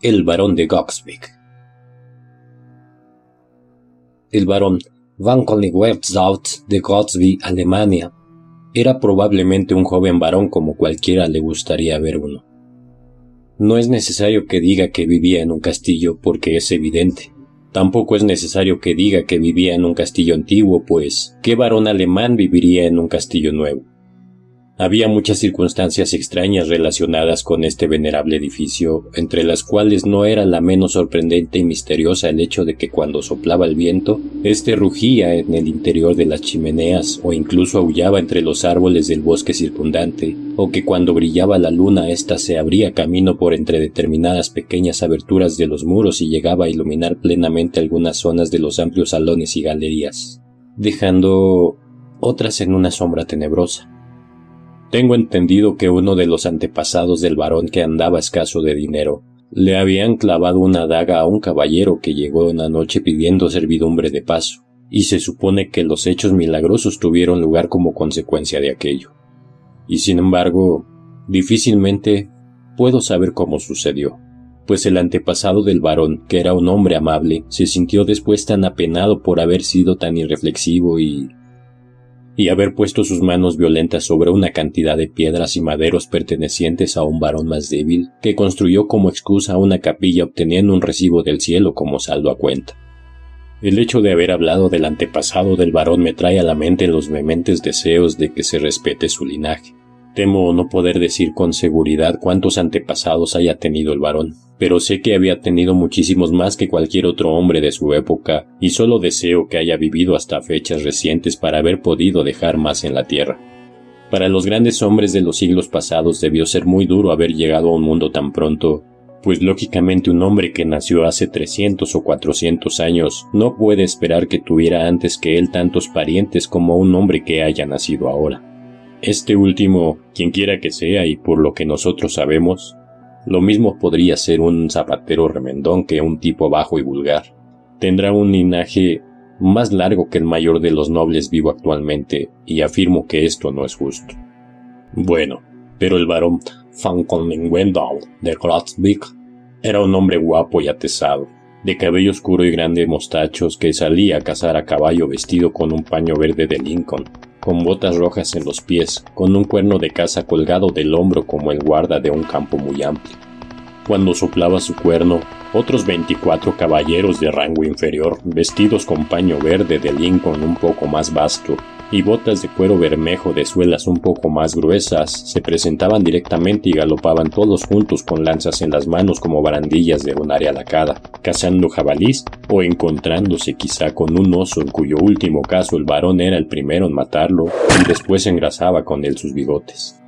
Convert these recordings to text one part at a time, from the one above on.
El barón de Goxbeck. El barón Van Kollingwertzout de Gotsby, Alemania, era probablemente un joven varón como cualquiera le gustaría ver uno. No es necesario que diga que vivía en un castillo porque es evidente. Tampoco es necesario que diga que vivía en un castillo antiguo, pues ¿qué varón alemán viviría en un castillo nuevo? Había muchas circunstancias extrañas relacionadas con este venerable edificio, entre las cuales no era la menos sorprendente y misteriosa el hecho de que cuando soplaba el viento, éste rugía en el interior de las chimeneas o incluso aullaba entre los árboles del bosque circundante, o que cuando brillaba la luna ésta se abría camino por entre determinadas pequeñas aberturas de los muros y llegaba a iluminar plenamente algunas zonas de los amplios salones y galerías, dejando otras en una sombra tenebrosa. Tengo entendido que uno de los antepasados del varón que andaba escaso de dinero le habían clavado una daga a un caballero que llegó una noche pidiendo servidumbre de paso, y se supone que los hechos milagrosos tuvieron lugar como consecuencia de aquello. Y sin embargo, difícilmente puedo saber cómo sucedió, pues el antepasado del varón, que era un hombre amable, se sintió después tan apenado por haber sido tan irreflexivo y y haber puesto sus manos violentas sobre una cantidad de piedras y maderos pertenecientes a un varón más débil, que construyó como excusa una capilla obteniendo un recibo del cielo como saldo a cuenta. El hecho de haber hablado del antepasado del varón me trae a la mente los vehementes deseos de que se respete su linaje. Temo no poder decir con seguridad cuántos antepasados haya tenido el varón, pero sé que había tenido muchísimos más que cualquier otro hombre de su época, y solo deseo que haya vivido hasta fechas recientes para haber podido dejar más en la tierra. Para los grandes hombres de los siglos pasados debió ser muy duro haber llegado a un mundo tan pronto, pues lógicamente un hombre que nació hace 300 o 400 años no puede esperar que tuviera antes que él tantos parientes como un hombre que haya nacido ahora. Este último, quien quiera que sea y por lo que nosotros sabemos, lo mismo podría ser un zapatero remendón que un tipo bajo y vulgar. Tendrá un linaje más largo que el mayor de los nobles vivo actualmente, y afirmo que esto no es justo. Bueno, pero el varón Van Wendell de Grotsbeek era un hombre guapo y atesado, de cabello oscuro y grande mostachos que salía a cazar a caballo vestido con un paño verde de Lincoln, con botas rojas en los pies, con un cuerno de caza colgado del hombro como el guarda de un campo muy amplio. Cuando soplaba su cuerno, otros veinticuatro caballeros de rango inferior, vestidos con paño verde de Lincoln un poco más vasto, y botas de cuero bermejo de suelas un poco más gruesas se presentaban directamente y galopaban todos juntos con lanzas en las manos como barandillas de un área lacada, cazando jabalís o encontrándose quizá con un oso en cuyo último caso el varón era el primero en matarlo y después engrasaba con él sus bigotes.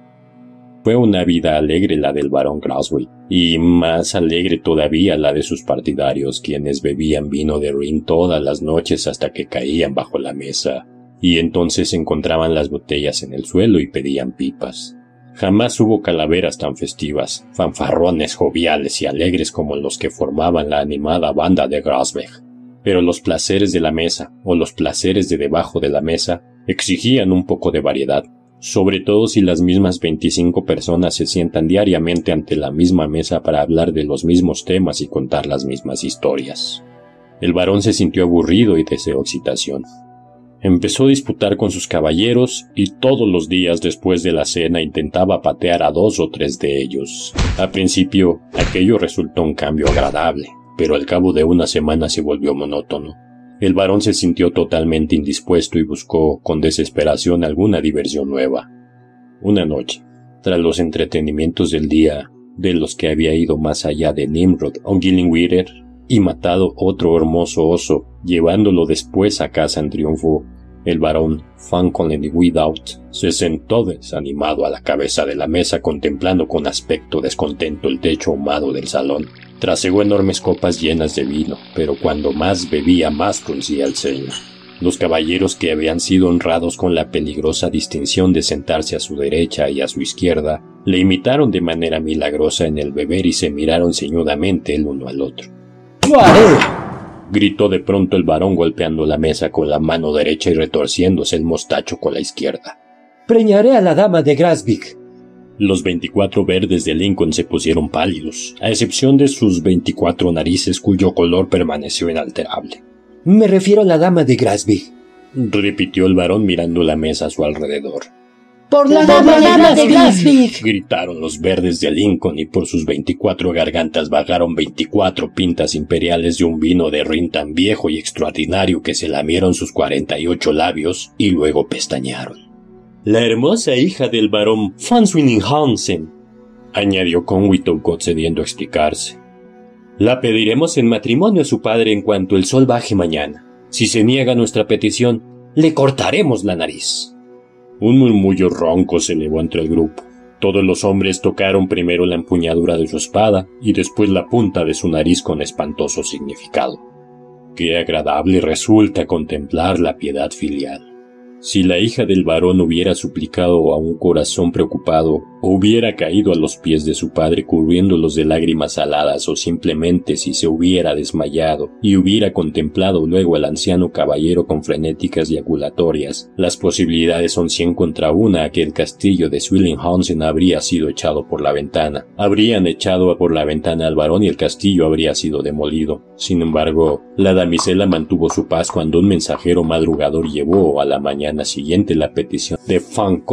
Fue una vida alegre la del barón Graswell, y más alegre todavía la de sus partidarios, quienes bebían vino de Rin todas las noches hasta que caían bajo la mesa, y entonces encontraban las botellas en el suelo y pedían pipas. Jamás hubo calaveras tan festivas, fanfarrones joviales y alegres como los que formaban la animada banda de Grasbeck. Pero los placeres de la mesa, o los placeres de debajo de la mesa, exigían un poco de variedad, sobre todo si las mismas veinticinco personas se sientan diariamente ante la misma mesa para hablar de los mismos temas y contar las mismas historias. El varón se sintió aburrido y deseó excitación. Empezó a disputar con sus caballeros y todos los días después de la cena intentaba patear a dos o tres de ellos. Al principio aquello resultó un cambio agradable, pero al cabo de una semana se volvió monótono. El varón se sintió totalmente indispuesto y buscó con desesperación alguna diversión nueva. Una noche, tras los entretenimientos del día, de los que había ido más allá de Nimrod o Gillingweeder, y matado otro hermoso oso, llevándolo después a casa en triunfo, el barón Fancolen Without se sentó desanimado a la cabeza de la mesa contemplando con aspecto descontento el techo ahumado del salón. Trasegó enormes copas llenas de vino, pero cuando más bebía más fruncía el ceño. Los caballeros que habían sido honrados con la peligrosa distinción de sentarse a su derecha y a su izquierda, le imitaron de manera milagrosa en el beber y se miraron ceñudamente el uno al otro gritó de pronto el varón golpeando la mesa con la mano derecha y retorciéndose el mostacho con la izquierda. Preñaré a la dama de Grasvik. Los veinticuatro verdes de Lincoln se pusieron pálidos, a excepción de sus veinticuatro narices cuyo color permaneció inalterable. Me refiero a la dama de Grasby, repitió el varón mirando la mesa a su alrededor. ¡Por la dama, de Grasby! gritaron los verdes de Lincoln y por sus veinticuatro gargantas bajaron veinticuatro pintas imperiales de un vino de rin tan viejo y extraordinario que se lamieron sus cuarenta y ocho labios y luego pestañaron. La hermosa hija del barón Van Hansen, añadió Conway concediendo a explicarse. La pediremos en matrimonio a su padre en cuanto el sol baje mañana. Si se niega nuestra petición, le cortaremos la nariz. Un murmullo ronco se elevó entre el grupo. Todos los hombres tocaron primero la empuñadura de su espada y después la punta de su nariz con espantoso significado. Qué agradable resulta contemplar la piedad filial. Si la hija del varón hubiera suplicado a un corazón preocupado, o hubiera caído a los pies de su padre cubriéndolos de lágrimas aladas, o simplemente si se hubiera desmayado y hubiera contemplado luego al anciano caballero con frenéticas eyaculatorias, las posibilidades son cien contra una que el castillo de Swillinghausen habría sido echado por la ventana. Habrían echado por la ventana al varón y el castillo habría sido demolido. Sin embargo, la damisela mantuvo su paz cuando un mensajero madrugador llevó a la mañana siguiente la petición de Fan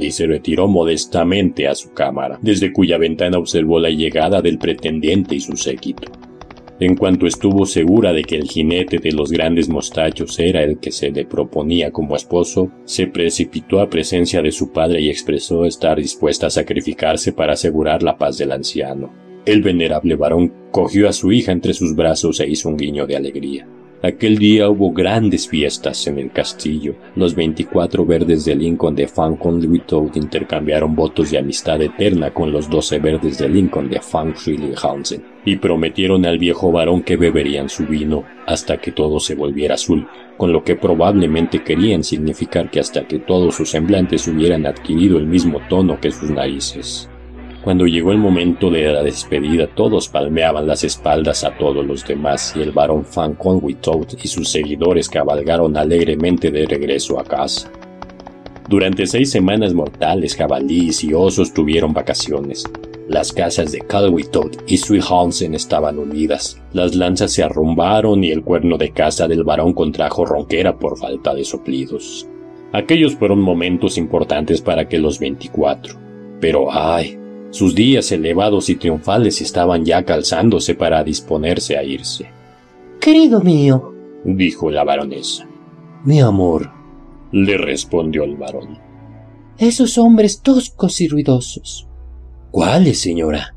y se retiró modestamente a su cámara, desde cuya ventana observó la llegada del pretendiente y su séquito. En cuanto estuvo segura de que el jinete de los grandes mostachos era el que se le proponía como esposo, se precipitó a presencia de su padre y expresó estar dispuesta a sacrificarse para asegurar la paz del anciano. El venerable varón cogió a su hija entre sus brazos e hizo un guiño de alegría. Aquel día hubo grandes fiestas en el castillo. Los 24 verdes de Lincoln de Fan Toad intercambiaron votos de amistad eterna con los 12 verdes de Lincoln de Fan Schillinghausen y prometieron al viejo varón que beberían su vino hasta que todo se volviera azul, con lo que probablemente querían significar que hasta que todos sus semblantes hubieran adquirido el mismo tono que sus narices. Cuando llegó el momento de la despedida, todos palmeaban las espaldas a todos los demás y el barón Fan Conway Toad y sus seguidores cabalgaron alegremente de regreso a casa. Durante seis semanas mortales, jabalíes y osos tuvieron vacaciones. Las casas de Toad y Sweet Hansen estaban unidas. Las lanzas se arrumbaron y el cuerno de casa del barón contrajo ronquera por falta de soplidos. Aquellos fueron momentos importantes para que los veinticuatro. Pero ay, sus días elevados y triunfales estaban ya calzándose para disponerse a irse. Querido mío, dijo la baronesa. Mi amor, le respondió el varón. Esos hombres toscos y ruidosos. ¿Cuáles, señora?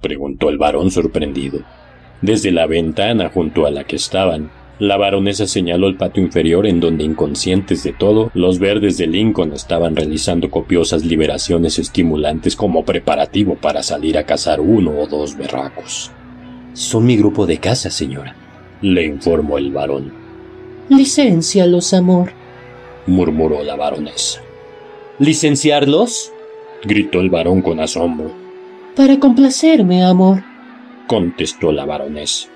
preguntó el varón sorprendido. Desde la ventana junto a la que estaban, la baronesa señaló el patio inferior en donde, inconscientes de todo, los verdes de Lincoln estaban realizando copiosas liberaciones estimulantes como preparativo para salir a cazar uno o dos berracos. Son mi grupo de caza, señora, le informó el varón. Licencialos, amor, murmuró la baronesa. ¿Licenciarlos? gritó el varón con asombro. Para complacerme, amor, contestó la baronesa.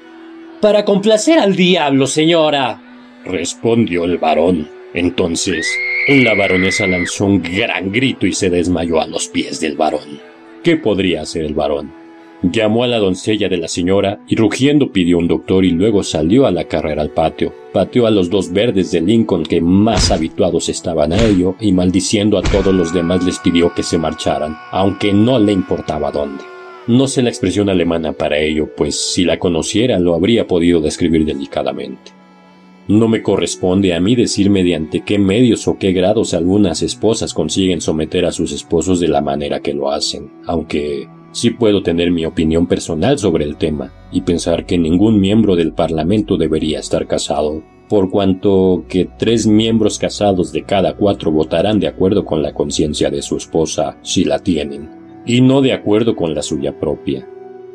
Para complacer al diablo, señora, respondió el varón. Entonces, la baronesa lanzó un gran grito y se desmayó a los pies del varón. ¿Qué podría hacer el varón? Llamó a la doncella de la señora y rugiendo pidió un doctor y luego salió a la carrera al patio. Pateó a los dos verdes de Lincoln que más habituados estaban a ello y maldiciendo a todos los demás les pidió que se marcharan, aunque no le importaba dónde. No sé la expresión alemana para ello, pues si la conociera lo habría podido describir delicadamente. No me corresponde a mí decir mediante qué medios o qué grados algunas esposas consiguen someter a sus esposos de la manera que lo hacen, aunque sí puedo tener mi opinión personal sobre el tema y pensar que ningún miembro del Parlamento debería estar casado, por cuanto que tres miembros casados de cada cuatro votarán de acuerdo con la conciencia de su esposa, si la tienen, y no de acuerdo con la suya propia.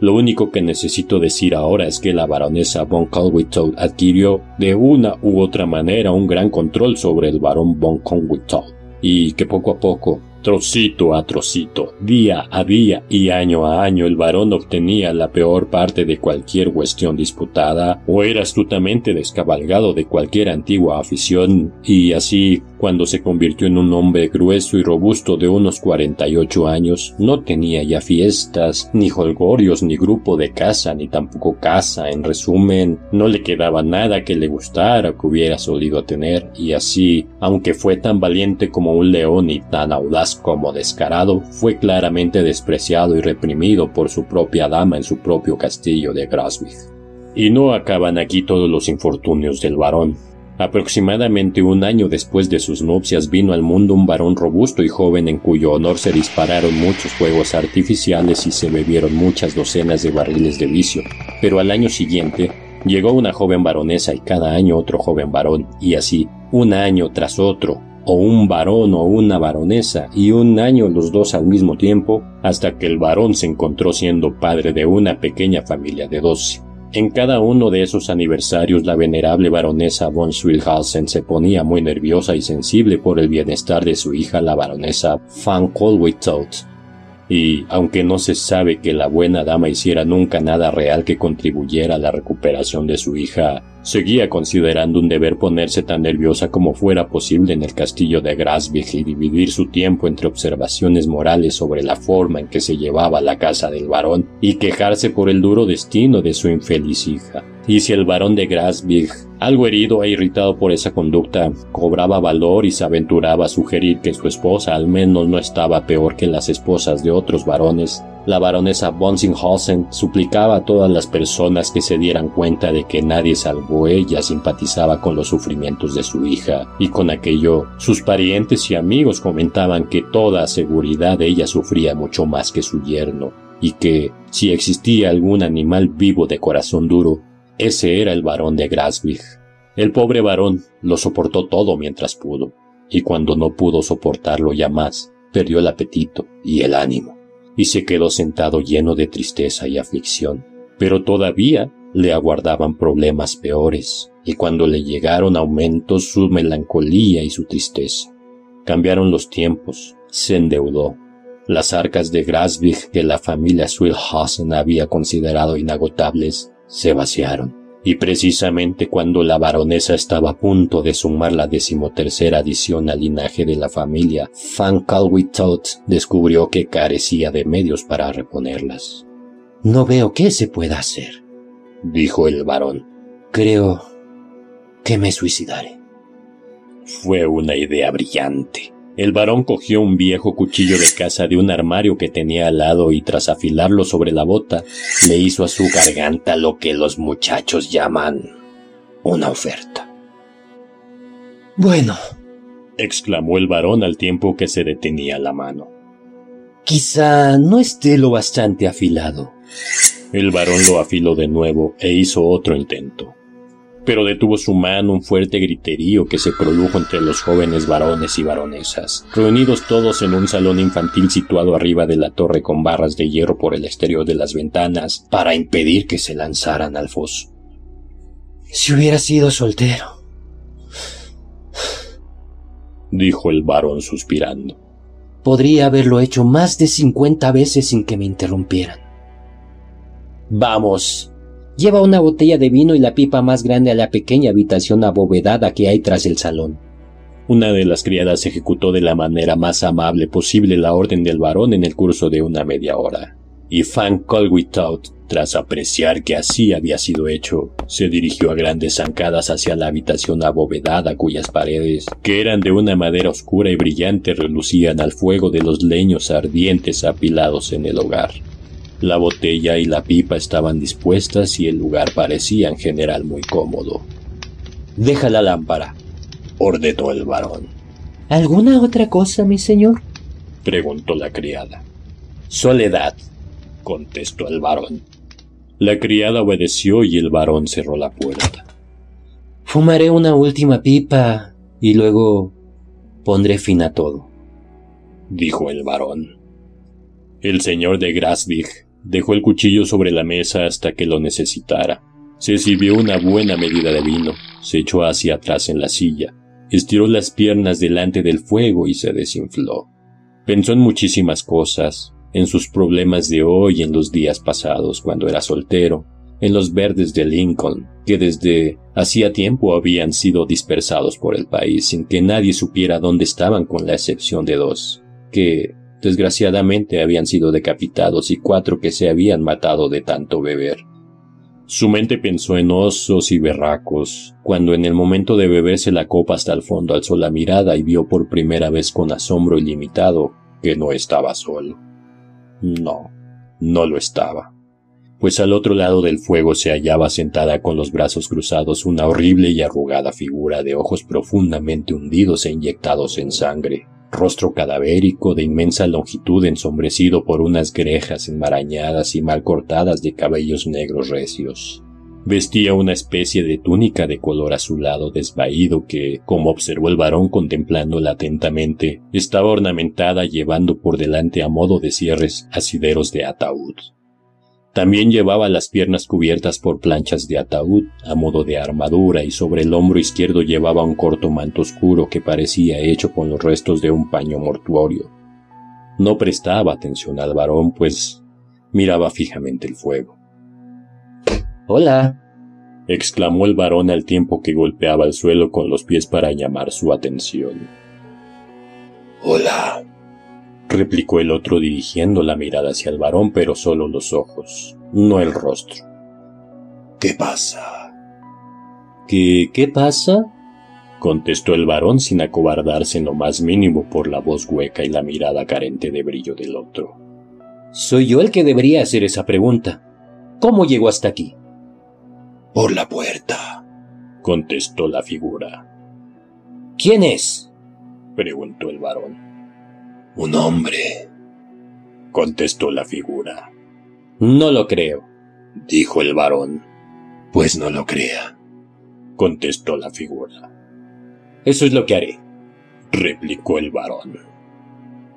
Lo único que necesito decir ahora es que la baronesa von Colwittow adquirió de una u otra manera un gran control sobre el barón von Colwittow y que poco a poco Trocito a trocito, día a día y año a año el varón obtenía la peor parte de cualquier cuestión disputada o era astutamente descabalgado de cualquier antigua afición y así cuando se convirtió en un hombre grueso y robusto de unos 48 años, no tenía ya fiestas, ni holgorios, ni grupo de casa, ni tampoco casa. En resumen, no le quedaba nada que le gustara o que hubiera solido tener, y así, aunque fue tan valiente como un león y tan audaz como descarado, fue claramente despreciado y reprimido por su propia dama en su propio castillo de Graswig. Y no acaban aquí todos los infortunios del varón. Aproximadamente un año después de sus nupcias vino al mundo un varón robusto y joven en cuyo honor se dispararon muchos fuegos artificiales y se bebieron muchas docenas de barriles de vicio. Pero al año siguiente llegó una joven baronesa y cada año otro joven varón, y así, un año tras otro, o un varón o una baronesa, y un año los dos al mismo tiempo, hasta que el varón se encontró siendo padre de una pequeña familia de doce. En cada uno de esos aniversarios la venerable baronesa von Swilhausen se ponía muy nerviosa y sensible por el bienestar de su hija la baronesa van Colwitzout. Y, aunque no se sabe que la buena dama hiciera nunca nada real que contribuyera a la recuperación de su hija, Seguía considerando un deber ponerse tan nerviosa como fuera posible en el castillo de Grasvig y dividir su tiempo entre observaciones morales sobre la forma en que se llevaba la casa del varón y quejarse por el duro destino de su infeliz hija. Y si el varón de Grasvig, algo herido e irritado por esa conducta, cobraba valor y se aventuraba a sugerir que su esposa al menos no estaba peor que las esposas de otros varones, la baronesa Bonsinghausen suplicaba a todas las personas que se dieran cuenta de que nadie salvo ella simpatizaba con los sufrimientos de su hija, y con aquello sus parientes y amigos comentaban que toda seguridad ella sufría mucho más que su yerno, y que, si existía algún animal vivo de corazón duro, ese era el varón de Graswig. El pobre varón lo soportó todo mientras pudo, y cuando no pudo soportarlo ya más, perdió el apetito y el ánimo y se quedó sentado lleno de tristeza y aflicción. Pero todavía le aguardaban problemas peores, y cuando le llegaron aumentó su melancolía y su tristeza. Cambiaron los tiempos, se endeudó. Las arcas de Grasvig que la familia Swilhausen había considerado inagotables se vaciaron y precisamente cuando la baronesa estaba a punto de sumar la decimotercera adición al linaje de la familia, Van Calwitot descubrió que carecía de medios para reponerlas. No veo qué se pueda hacer, dijo el varón. Creo que me suicidaré. Fue una idea brillante. El varón cogió un viejo cuchillo de caza de un armario que tenía al lado y tras afilarlo sobre la bota, le hizo a su garganta lo que los muchachos llaman una oferta. Bueno, exclamó el varón al tiempo que se detenía la mano. Quizá no esté lo bastante afilado. El varón lo afiló de nuevo e hizo otro intento pero detuvo su mano un fuerte griterío que se produjo entre los jóvenes varones y baronesas, reunidos todos en un salón infantil situado arriba de la torre con barras de hierro por el exterior de las ventanas para impedir que se lanzaran al foso. Si hubiera sido soltero, dijo el varón suspirando. Podría haberlo hecho más de cincuenta veces sin que me interrumpieran. Vamos, Lleva una botella de vino y la pipa más grande a la pequeña habitación abovedada que hay tras el salón. Una de las criadas ejecutó de la manera más amable posible la orden del varón en el curso de una media hora. Y Fan Colwithout, tras apreciar que así había sido hecho, se dirigió a grandes zancadas hacia la habitación abovedada cuyas paredes, que eran de una madera oscura y brillante, relucían al fuego de los leños ardientes apilados en el hogar. La botella y la pipa estaban dispuestas y el lugar parecía en general muy cómodo. Deja la lámpara, ordenó el varón. ¿Alguna otra cosa, mi señor? preguntó la criada. Soledad, contestó el varón. La criada obedeció y el varón cerró la puerta. Fumaré una última pipa y luego pondré fin a todo, dijo el varón. El señor de Grasvig Dejó el cuchillo sobre la mesa hasta que lo necesitara. Se sirvió una buena medida de vino, se echó hacia atrás en la silla, estiró las piernas delante del fuego y se desinfló. Pensó en muchísimas cosas, en sus problemas de hoy y en los días pasados cuando era soltero, en los verdes de Lincoln, que desde hacía tiempo habían sido dispersados por el país sin que nadie supiera dónde estaban con la excepción de dos, que desgraciadamente habían sido decapitados y cuatro que se habían matado de tanto beber. Su mente pensó en osos y berracos, cuando en el momento de beberse la copa hasta el fondo alzó la mirada y vio por primera vez con asombro ilimitado que no estaba solo. No, no lo estaba pues al otro lado del fuego se hallaba sentada con los brazos cruzados una horrible y arrugada figura de ojos profundamente hundidos e inyectados en sangre, rostro cadavérico de inmensa longitud ensombrecido por unas grejas enmarañadas y mal cortadas de cabellos negros recios. Vestía una especie de túnica de color azulado desvaído que, como observó el varón contemplándola atentamente, estaba ornamentada llevando por delante a modo de cierres asideros de ataúd. También llevaba las piernas cubiertas por planchas de ataúd a modo de armadura y sobre el hombro izquierdo llevaba un corto manto oscuro que parecía hecho con los restos de un paño mortuorio. No prestaba atención al varón, pues miraba fijamente el fuego. Hola, exclamó el varón al tiempo que golpeaba el suelo con los pies para llamar su atención. Hola, replicó el otro dirigiendo la mirada hacia el varón, pero solo los ojos, no el rostro. ¿Qué pasa? ¿Qué qué pasa? contestó el varón sin acobardarse en lo más mínimo por la voz hueca y la mirada carente de brillo del otro. Soy yo el que debería hacer esa pregunta. ¿Cómo llegó hasta aquí? Por la puerta, contestó la figura. ¿Quién es? preguntó el varón. Un hombre, contestó la figura. No lo creo, dijo el varón. Pues no lo crea, contestó la figura. Eso es lo que haré, replicó el varón.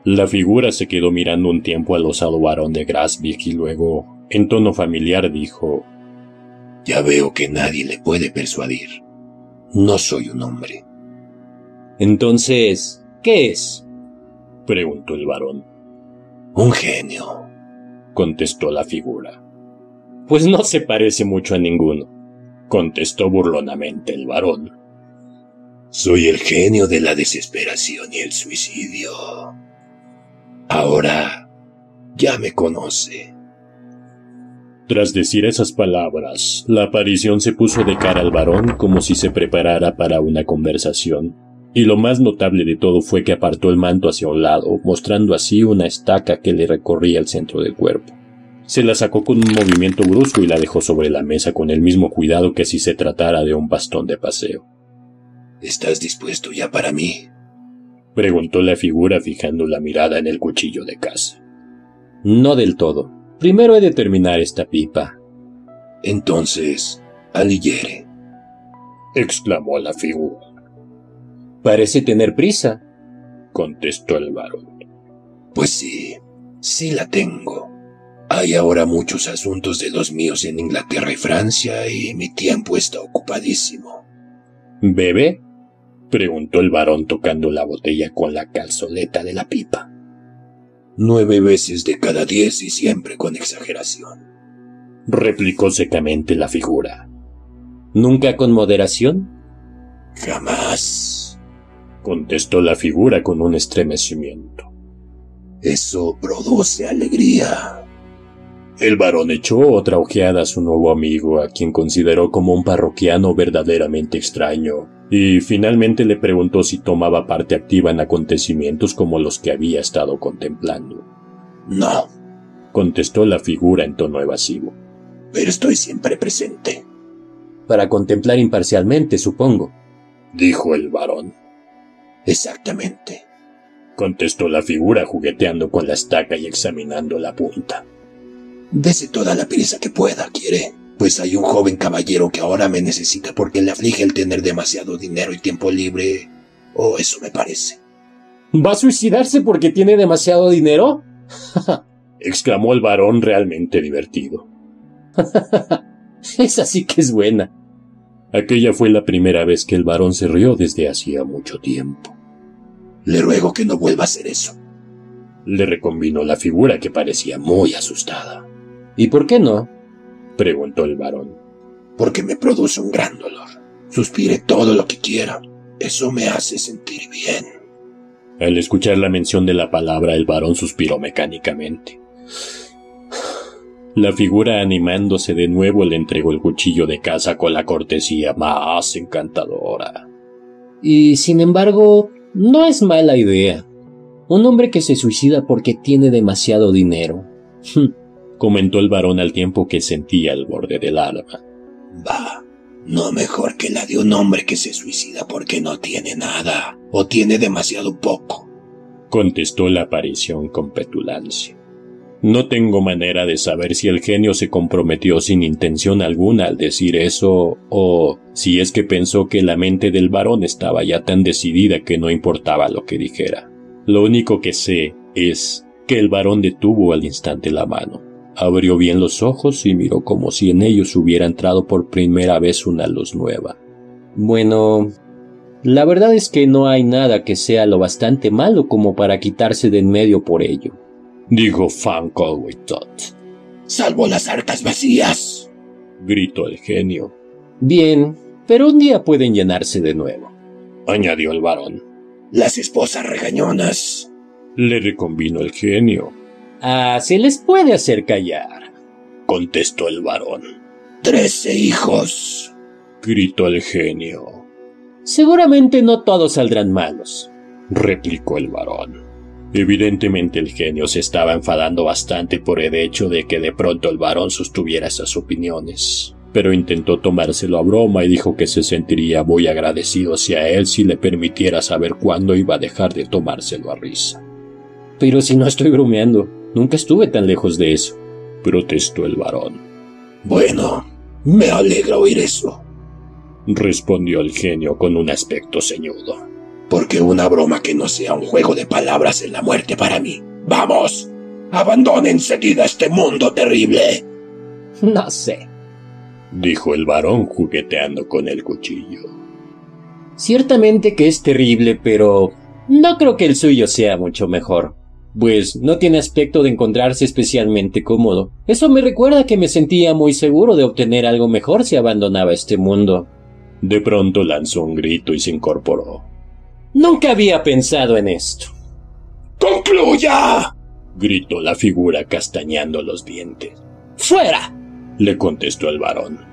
La figura se quedó mirando un tiempo al osado varón de Grasvik y luego, en tono familiar, dijo: Ya veo que nadie le puede persuadir. No soy un hombre. Entonces, ¿qué es? Preguntó el varón. Un genio, contestó la figura. Pues no se parece mucho a ninguno, contestó burlonamente el varón. Soy el genio de la desesperación y el suicidio. Ahora ya me conoce. Tras decir esas palabras, la aparición se puso de cara al varón como si se preparara para una conversación y lo más notable de todo fue que apartó el manto hacia un lado, mostrando así una estaca que le recorría el centro del cuerpo. Se la sacó con un movimiento brusco y la dejó sobre la mesa con el mismo cuidado que si se tratara de un bastón de paseo. ¿Estás dispuesto ya para mí? preguntó la figura fijando la mirada en el cuchillo de caza. No del todo. Primero he de terminar esta pipa. Entonces, alillere, exclamó la figura. Parece tener prisa, contestó el varón. Pues sí, sí la tengo. Hay ahora muchos asuntos de los míos en Inglaterra y Francia y mi tiempo está ocupadísimo. ¿Bebe? preguntó el varón tocando la botella con la calzoleta de la pipa. Nueve veces de cada diez y siempre con exageración. replicó secamente la figura. ¿Nunca con moderación? Jamás contestó la figura con un estremecimiento. Eso produce alegría. El varón echó otra ojeada a su nuevo amigo, a quien consideró como un parroquiano verdaderamente extraño, y finalmente le preguntó si tomaba parte activa en acontecimientos como los que había estado contemplando. No, contestó la figura en tono evasivo. Pero estoy siempre presente. Para contemplar imparcialmente, supongo, dijo el varón. Exactamente, contestó la figura jugueteando con la estaca y examinando la punta. Dese toda la prisa que pueda, quiere. Pues hay un joven caballero que ahora me necesita porque le aflige el tener demasiado dinero y tiempo libre. O oh, eso me parece. ¿Va a suicidarse porque tiene demasiado dinero? exclamó el varón realmente divertido. Esa sí que es buena. Aquella fue la primera vez que el varón se rió desde hacía mucho tiempo. Le ruego que no vuelva a hacer eso. Le recombinó la figura que parecía muy asustada. ¿Y por qué no? preguntó el varón. Porque me produce un gran dolor. Suspire todo lo que quiera. Eso me hace sentir bien. Al escuchar la mención de la palabra, el varón suspiró mecánicamente. La figura animándose de nuevo le entregó el cuchillo de caza con la cortesía más encantadora. Y sin embargo, no es mala idea. Un hombre que se suicida porque tiene demasiado dinero. comentó el varón al tiempo que sentía el borde del alma. Va, no mejor que la de un hombre que se suicida porque no tiene nada o tiene demasiado poco, contestó la aparición con petulancia. No tengo manera de saber si el genio se comprometió sin intención alguna al decir eso, o si es que pensó que la mente del varón estaba ya tan decidida que no importaba lo que dijera. Lo único que sé es que el varón detuvo al instante la mano, abrió bien los ojos y miró como si en ellos hubiera entrado por primera vez una luz nueva. Bueno, la verdad es que no hay nada que sea lo bastante malo como para quitarse de en medio por ello dijo Fan Tot. Salvo las arcas vacías, gritó el genio. Bien, pero un día pueden llenarse de nuevo, añadió el varón. Las esposas regañonas, le reconvino el genio. Ah, se les puede hacer callar, contestó el varón. Trece hijos, gritó el genio. Seguramente no todos saldrán malos, replicó el varón. Evidentemente el genio se estaba enfadando bastante por el hecho de que de pronto el varón sostuviera esas opiniones, pero intentó tomárselo a broma y dijo que se sentiría muy agradecido hacia él si le permitiera saber cuándo iba a dejar de tomárselo a risa. Pero si no estoy bromeando, nunca estuve tan lejos de eso, protestó el varón. Bueno, me alegra oír eso, respondió el genio con un aspecto ceñudo porque una broma que no sea un juego de palabras es la muerte para mí. ¡Vamos! ¡Abandonen enseguida este mundo terrible! No sé, dijo el varón jugueteando con el cuchillo. Ciertamente que es terrible, pero no creo que el suyo sea mucho mejor. Pues no tiene aspecto de encontrarse especialmente cómodo. Eso me recuerda que me sentía muy seguro de obtener algo mejor si abandonaba este mundo. De pronto lanzó un grito y se incorporó. Nunca había pensado en esto. ¡Concluya! gritó la figura castañando los dientes. ¡Fuera! le contestó el varón.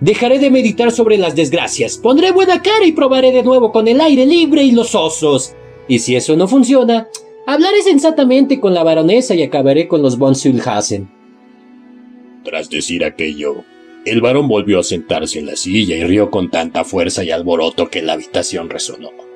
Dejaré de meditar sobre las desgracias, pondré buena cara y probaré de nuevo con el aire libre y los osos. Y si eso no funciona, hablaré sensatamente con la baronesa y acabaré con los von Sülhasen. Tras decir aquello, el varón volvió a sentarse en la silla y rió con tanta fuerza y alboroto que la habitación resonó.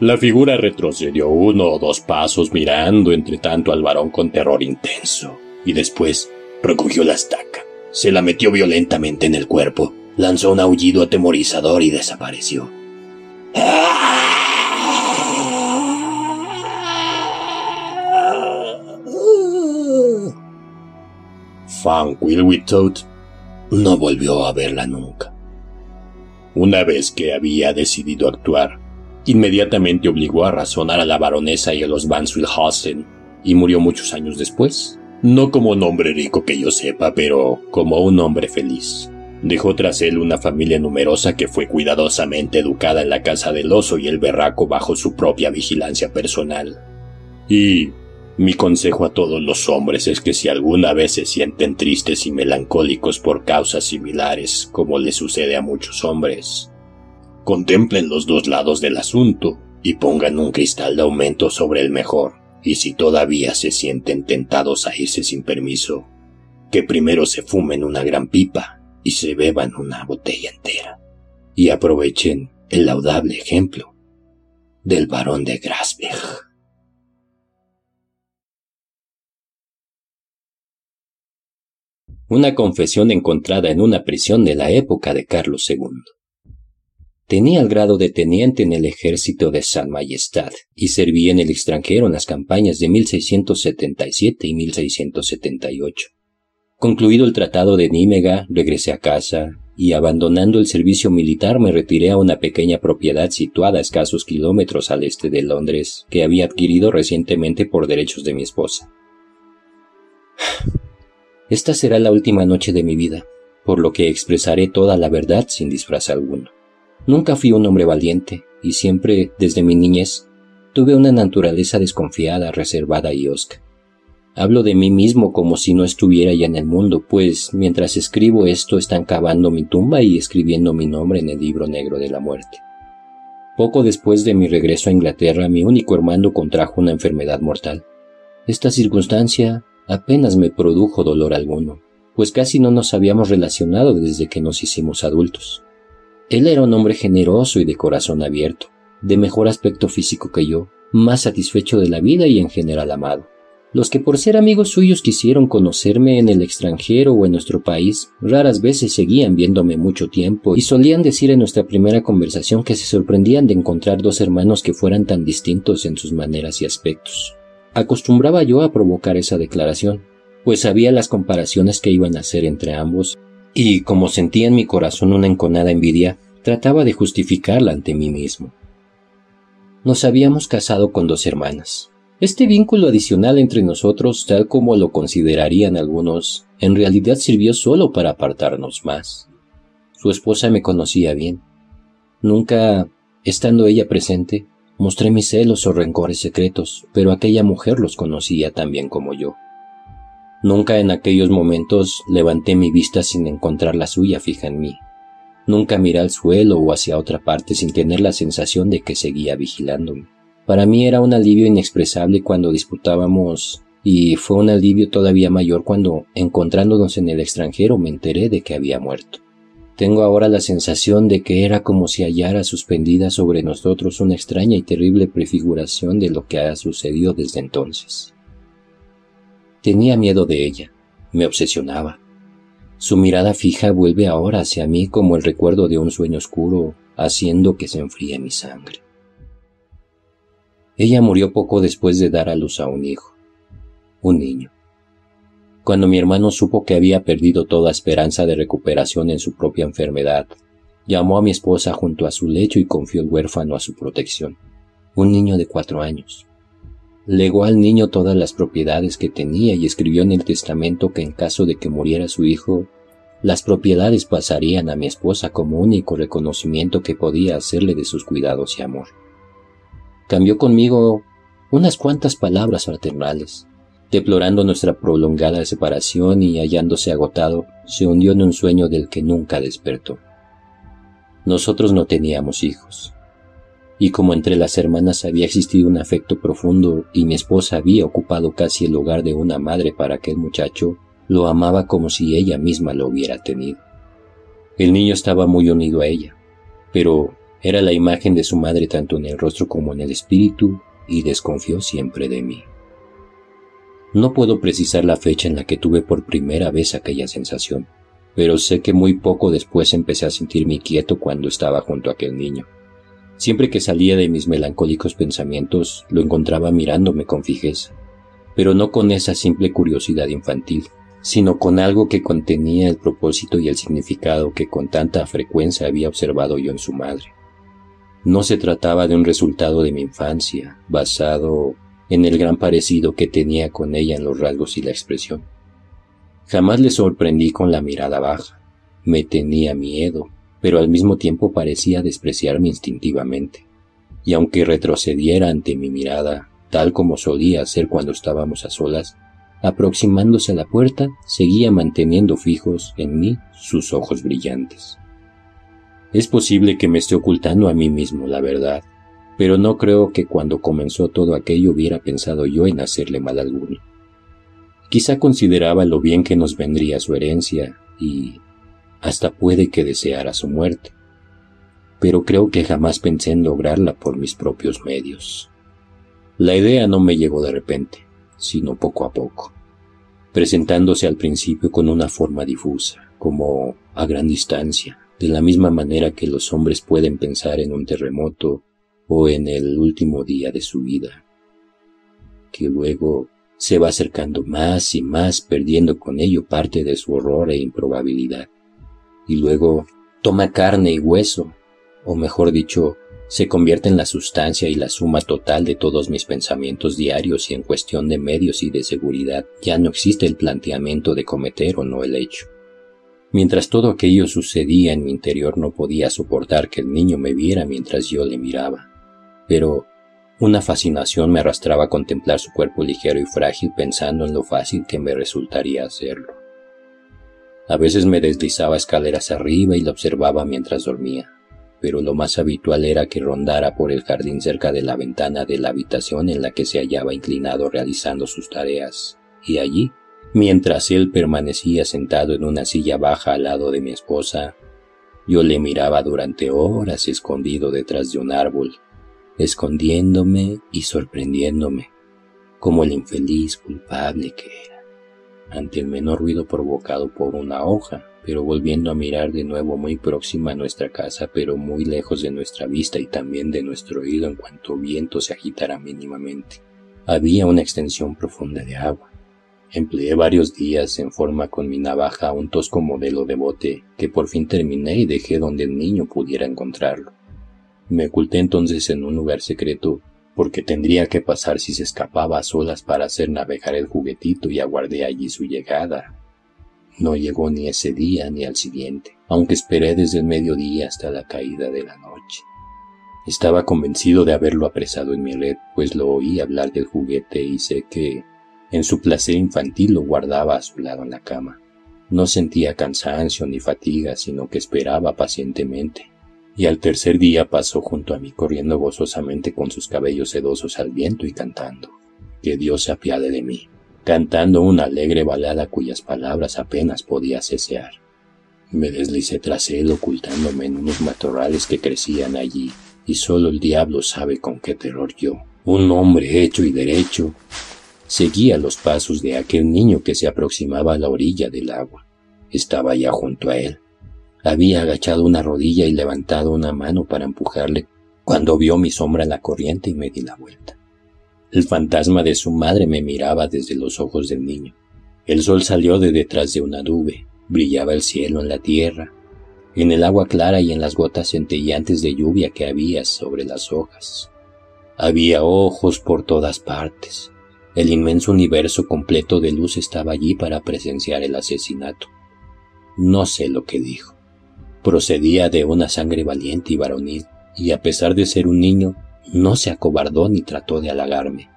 La figura retrocedió uno o dos pasos mirando entre tanto al varón con terror intenso, y después recogió la estaca, se la metió violentamente en el cuerpo, lanzó un aullido atemorizador y desapareció. Fan Wilwitoad no volvió a verla nunca. Una vez que había decidido actuar, inmediatamente obligó a razonar a la baronesa y a los Van Swilhausen, y murió muchos años después. No como un hombre rico que yo sepa, pero como un hombre feliz. Dejó tras él una familia numerosa que fue cuidadosamente educada en la casa del oso y el berraco bajo su propia vigilancia personal. Y mi consejo a todos los hombres es que si alguna vez se sienten tristes y melancólicos por causas similares, como le sucede a muchos hombres, contemplen los dos lados del asunto y pongan un cristal de aumento sobre el mejor, y si todavía se sienten tentados a irse sin permiso, que primero se fumen una gran pipa y se beban una botella entera, y aprovechen el laudable ejemplo del barón de Grasberg. Una confesión encontrada en una prisión de la época de Carlos II. Tenía el grado de teniente en el ejército de San Majestad y servía en el extranjero en las campañas de 1677 y 1678. Concluido el tratado de Nímega, regresé a casa y abandonando el servicio militar me retiré a una pequeña propiedad situada a escasos kilómetros al este de Londres que había adquirido recientemente por derechos de mi esposa. Esta será la última noche de mi vida, por lo que expresaré toda la verdad sin disfraz alguno. Nunca fui un hombre valiente, y siempre, desde mi niñez, tuve una naturaleza desconfiada, reservada y osca. Hablo de mí mismo como si no estuviera ya en el mundo, pues mientras escribo esto están cavando mi tumba y escribiendo mi nombre en el libro negro de la muerte. Poco después de mi regreso a Inglaterra, mi único hermano contrajo una enfermedad mortal. Esta circunstancia apenas me produjo dolor alguno, pues casi no nos habíamos relacionado desde que nos hicimos adultos. Él era un hombre generoso y de corazón abierto, de mejor aspecto físico que yo, más satisfecho de la vida y en general amado. Los que por ser amigos suyos quisieron conocerme en el extranjero o en nuestro país, raras veces seguían viéndome mucho tiempo y solían decir en nuestra primera conversación que se sorprendían de encontrar dos hermanos que fueran tan distintos en sus maneras y aspectos. Acostumbraba yo a provocar esa declaración, pues sabía las comparaciones que iban a hacer entre ambos y como sentía en mi corazón una enconada envidia, trataba de justificarla ante mí mismo. Nos habíamos casado con dos hermanas. Este vínculo adicional entre nosotros, tal como lo considerarían algunos, en realidad sirvió solo para apartarnos más. Su esposa me conocía bien. Nunca, estando ella presente, mostré mis celos o rencores secretos, pero aquella mujer los conocía tan bien como yo. Nunca en aquellos momentos levanté mi vista sin encontrar la suya fija en mí. Nunca miré al suelo o hacia otra parte sin tener la sensación de que seguía vigilándome. Para mí era un alivio inexpresable cuando disputábamos y fue un alivio todavía mayor cuando, encontrándonos en el extranjero, me enteré de que había muerto. Tengo ahora la sensación de que era como si hallara suspendida sobre nosotros una extraña y terrible prefiguración de lo que ha sucedido desde entonces. Tenía miedo de ella, me obsesionaba. Su mirada fija vuelve ahora hacia mí como el recuerdo de un sueño oscuro, haciendo que se enfríe mi sangre. Ella murió poco después de dar a luz a un hijo, un niño. Cuando mi hermano supo que había perdido toda esperanza de recuperación en su propia enfermedad, llamó a mi esposa junto a su lecho y confió el huérfano a su protección, un niño de cuatro años. Legó al niño todas las propiedades que tenía y escribió en el testamento que en caso de que muriera su hijo, las propiedades pasarían a mi esposa como único reconocimiento que podía hacerle de sus cuidados y amor. Cambió conmigo unas cuantas palabras fraternales. Deplorando nuestra prolongada separación y hallándose agotado, se hundió en un sueño del que nunca despertó. Nosotros no teníamos hijos, y como entre las hermanas había existido un afecto profundo y mi esposa había ocupado casi el lugar de una madre para aquel muchacho, lo amaba como si ella misma lo hubiera tenido. El niño estaba muy unido a ella, pero era la imagen de su madre tanto en el rostro como en el espíritu y desconfió siempre de mí. No puedo precisar la fecha en la que tuve por primera vez aquella sensación, pero sé que muy poco después empecé a sentirme quieto cuando estaba junto a aquel niño. Siempre que salía de mis melancólicos pensamientos, lo encontraba mirándome con fijeza, pero no con esa simple curiosidad infantil, sino con algo que contenía el propósito y el significado que con tanta frecuencia había observado yo en su madre. No se trataba de un resultado de mi infancia, basado en el gran parecido que tenía con ella en los rasgos y la expresión. Jamás le sorprendí con la mirada baja. Me tenía miedo, pero al mismo tiempo parecía despreciarme instintivamente, y aunque retrocediera ante mi mirada, tal como solía hacer cuando estábamos a solas, aproximándose a la puerta, seguía manteniendo fijos en mí sus ojos brillantes. Es posible que me esté ocultando a mí mismo la verdad, pero no creo que cuando comenzó todo aquello hubiera pensado yo en hacerle mal alguno. Quizá consideraba lo bien que nos vendría su herencia y hasta puede que deseara su muerte, pero creo que jamás pensé en lograrla por mis propios medios. La idea no me llegó de repente, sino poco a poco, presentándose al principio con una forma difusa, como a gran distancia, de la misma manera que los hombres pueden pensar en un terremoto o en el último día de su vida, que luego se va acercando más y más, perdiendo con ello parte de su horror e improbabilidad, y luego toma carne y hueso, o mejor dicho, se convierte en la sustancia y la suma total de todos mis pensamientos diarios y en cuestión de medios y de seguridad ya no existe el planteamiento de cometer o no el hecho. Mientras todo aquello sucedía en mi interior no podía soportar que el niño me viera mientras yo le miraba, pero una fascinación me arrastraba a contemplar su cuerpo ligero y frágil pensando en lo fácil que me resultaría hacerlo. A veces me deslizaba escaleras arriba y lo observaba mientras dormía, pero lo más habitual era que rondara por el jardín cerca de la ventana de la habitación en la que se hallaba inclinado realizando sus tareas, y allí Mientras él permanecía sentado en una silla baja al lado de mi esposa, yo le miraba durante horas escondido detrás de un árbol, escondiéndome y sorprendiéndome, como el infeliz culpable que era, ante el menor ruido provocado por una hoja, pero volviendo a mirar de nuevo muy próxima a nuestra casa, pero muy lejos de nuestra vista y también de nuestro oído en cuanto viento se agitara mínimamente. Había una extensión profunda de agua, Empleé varios días en forma con mi navaja un tosco modelo de bote que por fin terminé y dejé donde el niño pudiera encontrarlo. Me oculté entonces en un lugar secreto porque tendría que pasar si se escapaba a solas para hacer navegar el juguetito y aguardé allí su llegada. No llegó ni ese día ni al siguiente, aunque esperé desde el mediodía hasta la caída de la noche. Estaba convencido de haberlo apresado en mi red, pues lo oí hablar del juguete y sé que en su placer infantil lo guardaba a su lado en la cama. No sentía cansancio ni fatiga, sino que esperaba pacientemente. Y al tercer día pasó junto a mí corriendo gozosamente con sus cabellos sedosos al viento y cantando. Que Dios se apiade de mí, cantando una alegre balada cuyas palabras apenas podía cesear. Me deslicé tras él ocultándome en unos matorrales que crecían allí, y solo el diablo sabe con qué terror yo, un hombre hecho y derecho, Seguía los pasos de aquel niño que se aproximaba a la orilla del agua. Estaba ya junto a él. Había agachado una rodilla y levantado una mano para empujarle cuando vio mi sombra en la corriente y me di la vuelta. El fantasma de su madre me miraba desde los ojos del niño. El sol salió de detrás de una nube, brillaba el cielo en la tierra, en el agua clara y en las gotas centelleantes de lluvia que había sobre las hojas. Había ojos por todas partes, el inmenso universo completo de luz estaba allí para presenciar el asesinato. No sé lo que dijo. Procedía de una sangre valiente y varonil, y a pesar de ser un niño, no se acobardó ni trató de halagarme.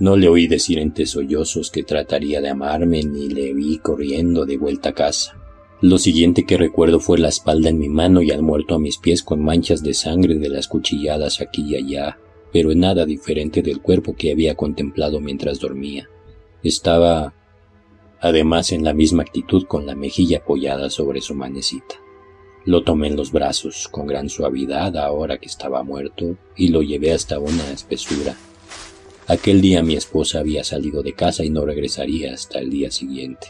No le oí decir entre sollozos que trataría de amarme, ni le vi corriendo de vuelta a casa. Lo siguiente que recuerdo fue la espalda en mi mano y al muerto a mis pies con manchas de sangre de las cuchilladas aquí y allá, pero en nada diferente del cuerpo que había contemplado mientras dormía. Estaba, además, en la misma actitud con la mejilla apoyada sobre su manecita. Lo tomé en los brazos con gran suavidad ahora que estaba muerto y lo llevé hasta una espesura. Aquel día mi esposa había salido de casa y no regresaría hasta el día siguiente.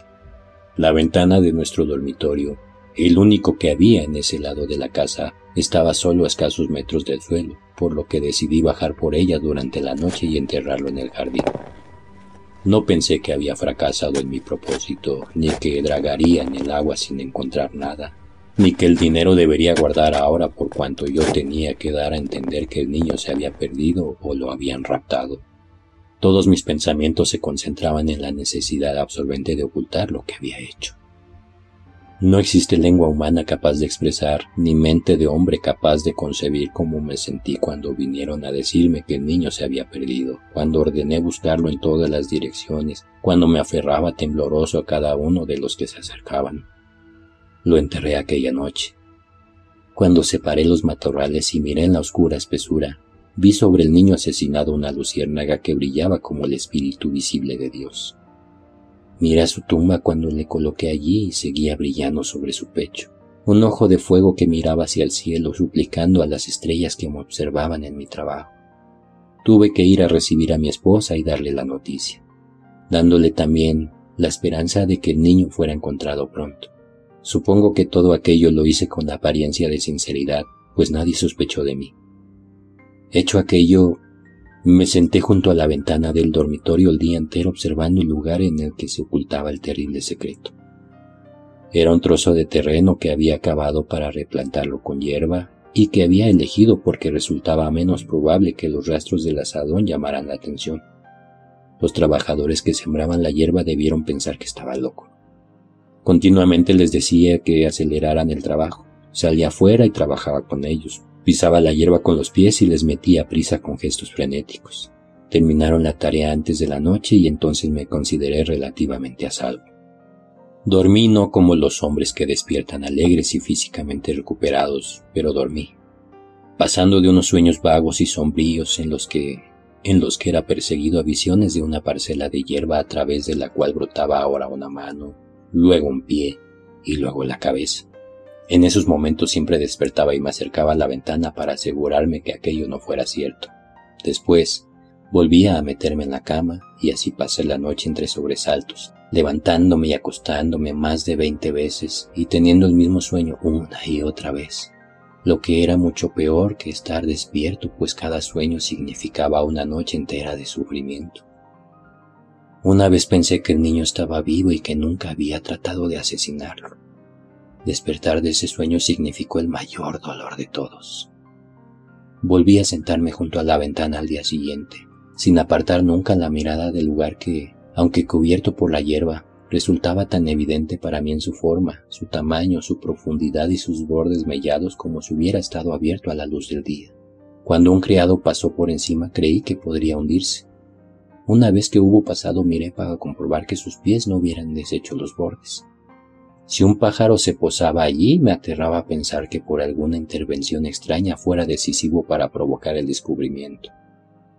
La ventana de nuestro dormitorio, el único que había en ese lado de la casa, estaba solo a escasos metros del suelo por lo que decidí bajar por ella durante la noche y enterrarlo en el jardín. No pensé que había fracasado en mi propósito, ni que dragaría en el agua sin encontrar nada, ni que el dinero debería guardar ahora por cuanto yo tenía que dar a entender que el niño se había perdido o lo habían raptado. Todos mis pensamientos se concentraban en la necesidad absorbente de ocultar lo que había hecho. No existe lengua humana capaz de expresar, ni mente de hombre capaz de concebir cómo me sentí cuando vinieron a decirme que el niño se había perdido, cuando ordené buscarlo en todas las direcciones, cuando me aferraba tembloroso a cada uno de los que se acercaban. Lo enterré aquella noche. Cuando separé los matorrales y miré en la oscura espesura, vi sobre el niño asesinado una luciérnaga que brillaba como el espíritu visible de Dios. Miré su tumba cuando le coloqué allí y seguía brillando sobre su pecho. Un ojo de fuego que miraba hacia el cielo suplicando a las estrellas que me observaban en mi trabajo. Tuve que ir a recibir a mi esposa y darle la noticia, dándole también la esperanza de que el niño fuera encontrado pronto. Supongo que todo aquello lo hice con apariencia de sinceridad, pues nadie sospechó de mí. Hecho aquello, me senté junto a la ventana del dormitorio el día entero observando el lugar en el que se ocultaba el terrible secreto. Era un trozo de terreno que había acabado para replantarlo con hierba y que había elegido porque resultaba menos probable que los rastros del asadón llamaran la atención. Los trabajadores que sembraban la hierba debieron pensar que estaba loco. Continuamente les decía que aceleraran el trabajo. Salía afuera y trabajaba con ellos, Pisaba la hierba con los pies y les metía prisa con gestos frenéticos. Terminaron la tarea antes de la noche y entonces me consideré relativamente a salvo. Dormí no como los hombres que despiertan alegres y físicamente recuperados, pero dormí, pasando de unos sueños vagos y sombríos en los que en los que era perseguido a visiones de una parcela de hierba a través de la cual brotaba ahora una mano, luego un pie y luego la cabeza. En esos momentos siempre despertaba y me acercaba a la ventana para asegurarme que aquello no fuera cierto. Después, volvía a meterme en la cama y así pasé la noche entre sobresaltos, levantándome y acostándome más de veinte veces y teniendo el mismo sueño una y otra vez, lo que era mucho peor que estar despierto, pues cada sueño significaba una noche entera de sufrimiento. Una vez pensé que el niño estaba vivo y que nunca había tratado de asesinarlo. Despertar de ese sueño significó el mayor dolor de todos. Volví a sentarme junto a la ventana al día siguiente, sin apartar nunca la mirada del lugar que, aunque cubierto por la hierba, resultaba tan evidente para mí en su forma, su tamaño, su profundidad y sus bordes mellados como si hubiera estado abierto a la luz del día. Cuando un criado pasó por encima creí que podría hundirse. Una vez que hubo pasado miré para comprobar que sus pies no hubieran deshecho los bordes. Si un pájaro se posaba allí, me aterraba pensar que por alguna intervención extraña fuera decisivo para provocar el descubrimiento.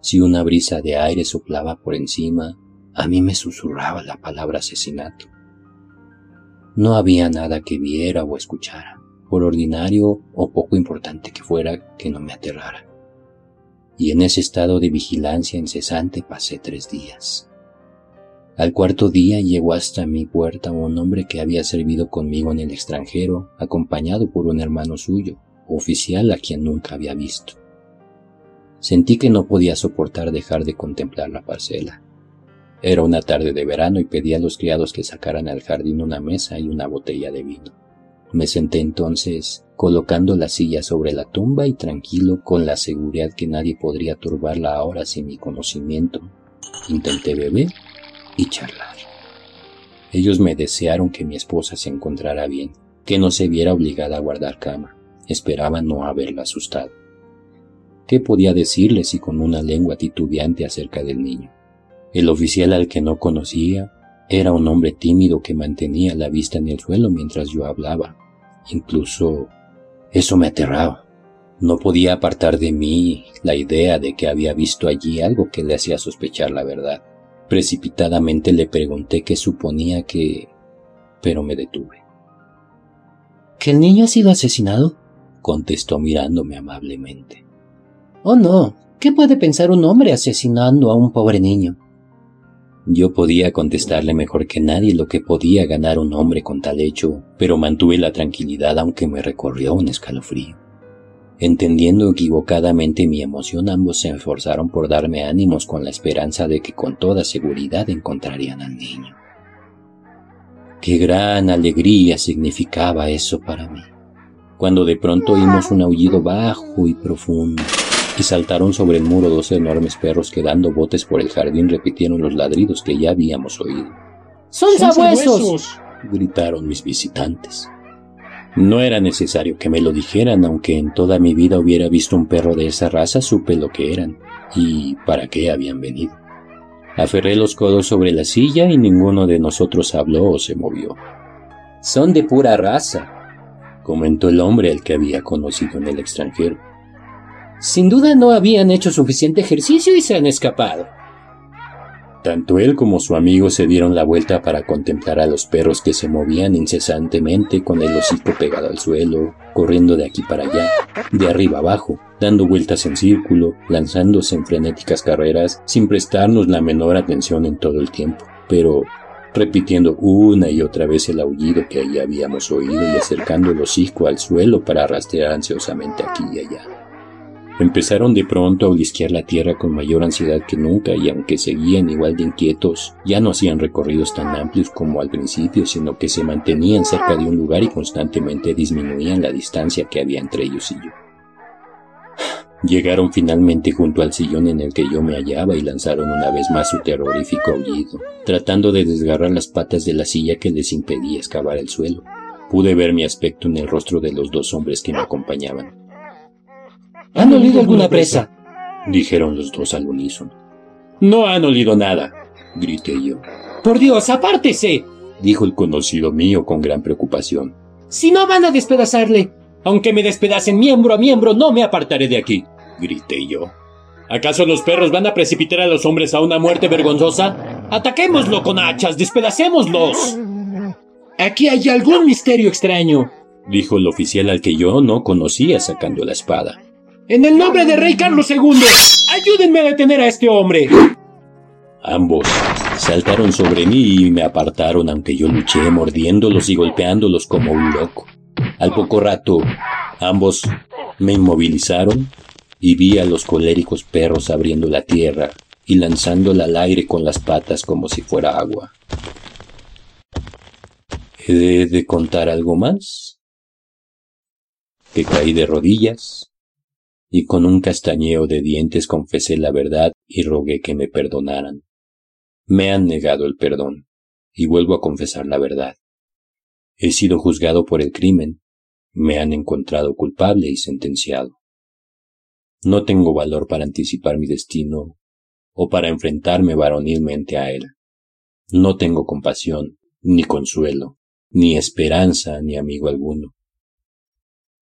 Si una brisa de aire soplaba por encima, a mí me susurraba la palabra asesinato. No había nada que viera o escuchara, por ordinario o poco importante que fuera, que no me aterrara. Y en ese estado de vigilancia incesante pasé tres días. Al cuarto día llegó hasta mi puerta un hombre que había servido conmigo en el extranjero, acompañado por un hermano suyo, oficial a quien nunca había visto. Sentí que no podía soportar dejar de contemplar la parcela. Era una tarde de verano y pedí a los criados que sacaran al jardín una mesa y una botella de vino. Me senté entonces, colocando la silla sobre la tumba y tranquilo con la seguridad que nadie podría turbarla ahora sin mi conocimiento. Intenté beber y charlar. Ellos me desearon que mi esposa se encontrara bien, que no se viera obligada a guardar cama. Esperaban no haberla asustado. ¿Qué podía decirles si con una lengua titubeante acerca del niño? El oficial al que no conocía era un hombre tímido que mantenía la vista en el suelo mientras yo hablaba. Incluso eso me aterraba. No podía apartar de mí la idea de que había visto allí algo que le hacía sospechar la verdad. Precipitadamente le pregunté qué suponía que... pero me detuve. ¿Que el niño ha sido asesinado? contestó mirándome amablemente. Oh, no. ¿Qué puede pensar un hombre asesinando a un pobre niño? Yo podía contestarle mejor que nadie lo que podía ganar un hombre con tal hecho, pero mantuve la tranquilidad aunque me recorrió un escalofrío. Entendiendo equivocadamente mi emoción, ambos se esforzaron por darme ánimos con la esperanza de que con toda seguridad encontrarían al niño. Qué gran alegría significaba eso para mí, cuando de pronto oímos un aullido bajo y profundo, y saltaron sobre el muro dos enormes perros que dando botes por el jardín repitieron los ladridos que ya habíamos oído. ¡Son sabuesos! gritaron mis visitantes. No era necesario que me lo dijeran, aunque en toda mi vida hubiera visto un perro de esa raza, supe lo que eran y para qué habían venido. Aferré los codos sobre la silla y ninguno de nosotros habló o se movió. Son de pura raza, comentó el hombre al que había conocido en el extranjero. Sin duda no habían hecho suficiente ejercicio y se han escapado. Tanto él como su amigo se dieron la vuelta para contemplar a los perros que se movían incesantemente con el hocico pegado al suelo, corriendo de aquí para allá, de arriba abajo, dando vueltas en círculo, lanzándose en frenéticas carreras, sin prestarnos la menor atención en todo el tiempo. Pero repitiendo una y otra vez el aullido que ya habíamos oído y acercando el hocico al suelo para rastrear ansiosamente aquí y allá. Empezaron de pronto a olisquear la tierra con mayor ansiedad que nunca y aunque seguían igual de inquietos, ya no hacían recorridos tan amplios como al principio, sino que se mantenían cerca de un lugar y constantemente disminuían la distancia que había entre ellos y yo. Llegaron finalmente junto al sillón en el que yo me hallaba y lanzaron una vez más su terrorífico aullido, tratando de desgarrar las patas de la silla que les impedía excavar el suelo. Pude ver mi aspecto en el rostro de los dos hombres que me acompañaban. ¿Han olido alguna presa? dijeron los dos al unísono. No han olido nada, grité yo. Por Dios, apártese, dijo el conocido mío con gran preocupación. Si no van a despedazarle. Aunque me despedacen miembro a miembro, no me apartaré de aquí grité yo. ¿Acaso los perros van a precipitar a los hombres a una muerte vergonzosa? Ataquémoslo con hachas, despedacémoslos. Aquí hay algún misterio extraño, dijo el oficial al que yo no conocía sacando la espada. En el nombre de Rey Carlos II, ayúdenme a detener a este hombre. Ambos saltaron sobre mí y me apartaron aunque yo luché mordiéndolos y golpeándolos como un loco. Al poco rato, ambos me inmovilizaron y vi a los coléricos perros abriendo la tierra y lanzándola al aire con las patas como si fuera agua. ¿He de, contar algo más? Que caí de rodillas y con un castañeo de dientes confesé la verdad y rogué que me perdonaran. Me han negado el perdón y vuelvo a confesar la verdad. He sido juzgado por el crimen, me han encontrado culpable y sentenciado. No tengo valor para anticipar mi destino o para enfrentarme varonilmente a él. No tengo compasión, ni consuelo, ni esperanza, ni amigo alguno.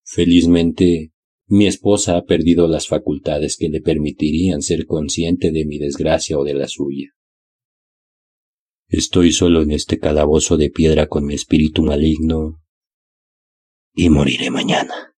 Felizmente, mi esposa ha perdido las facultades que le permitirían ser consciente de mi desgracia o de la suya. Estoy solo en este calabozo de piedra con mi espíritu maligno y moriré mañana.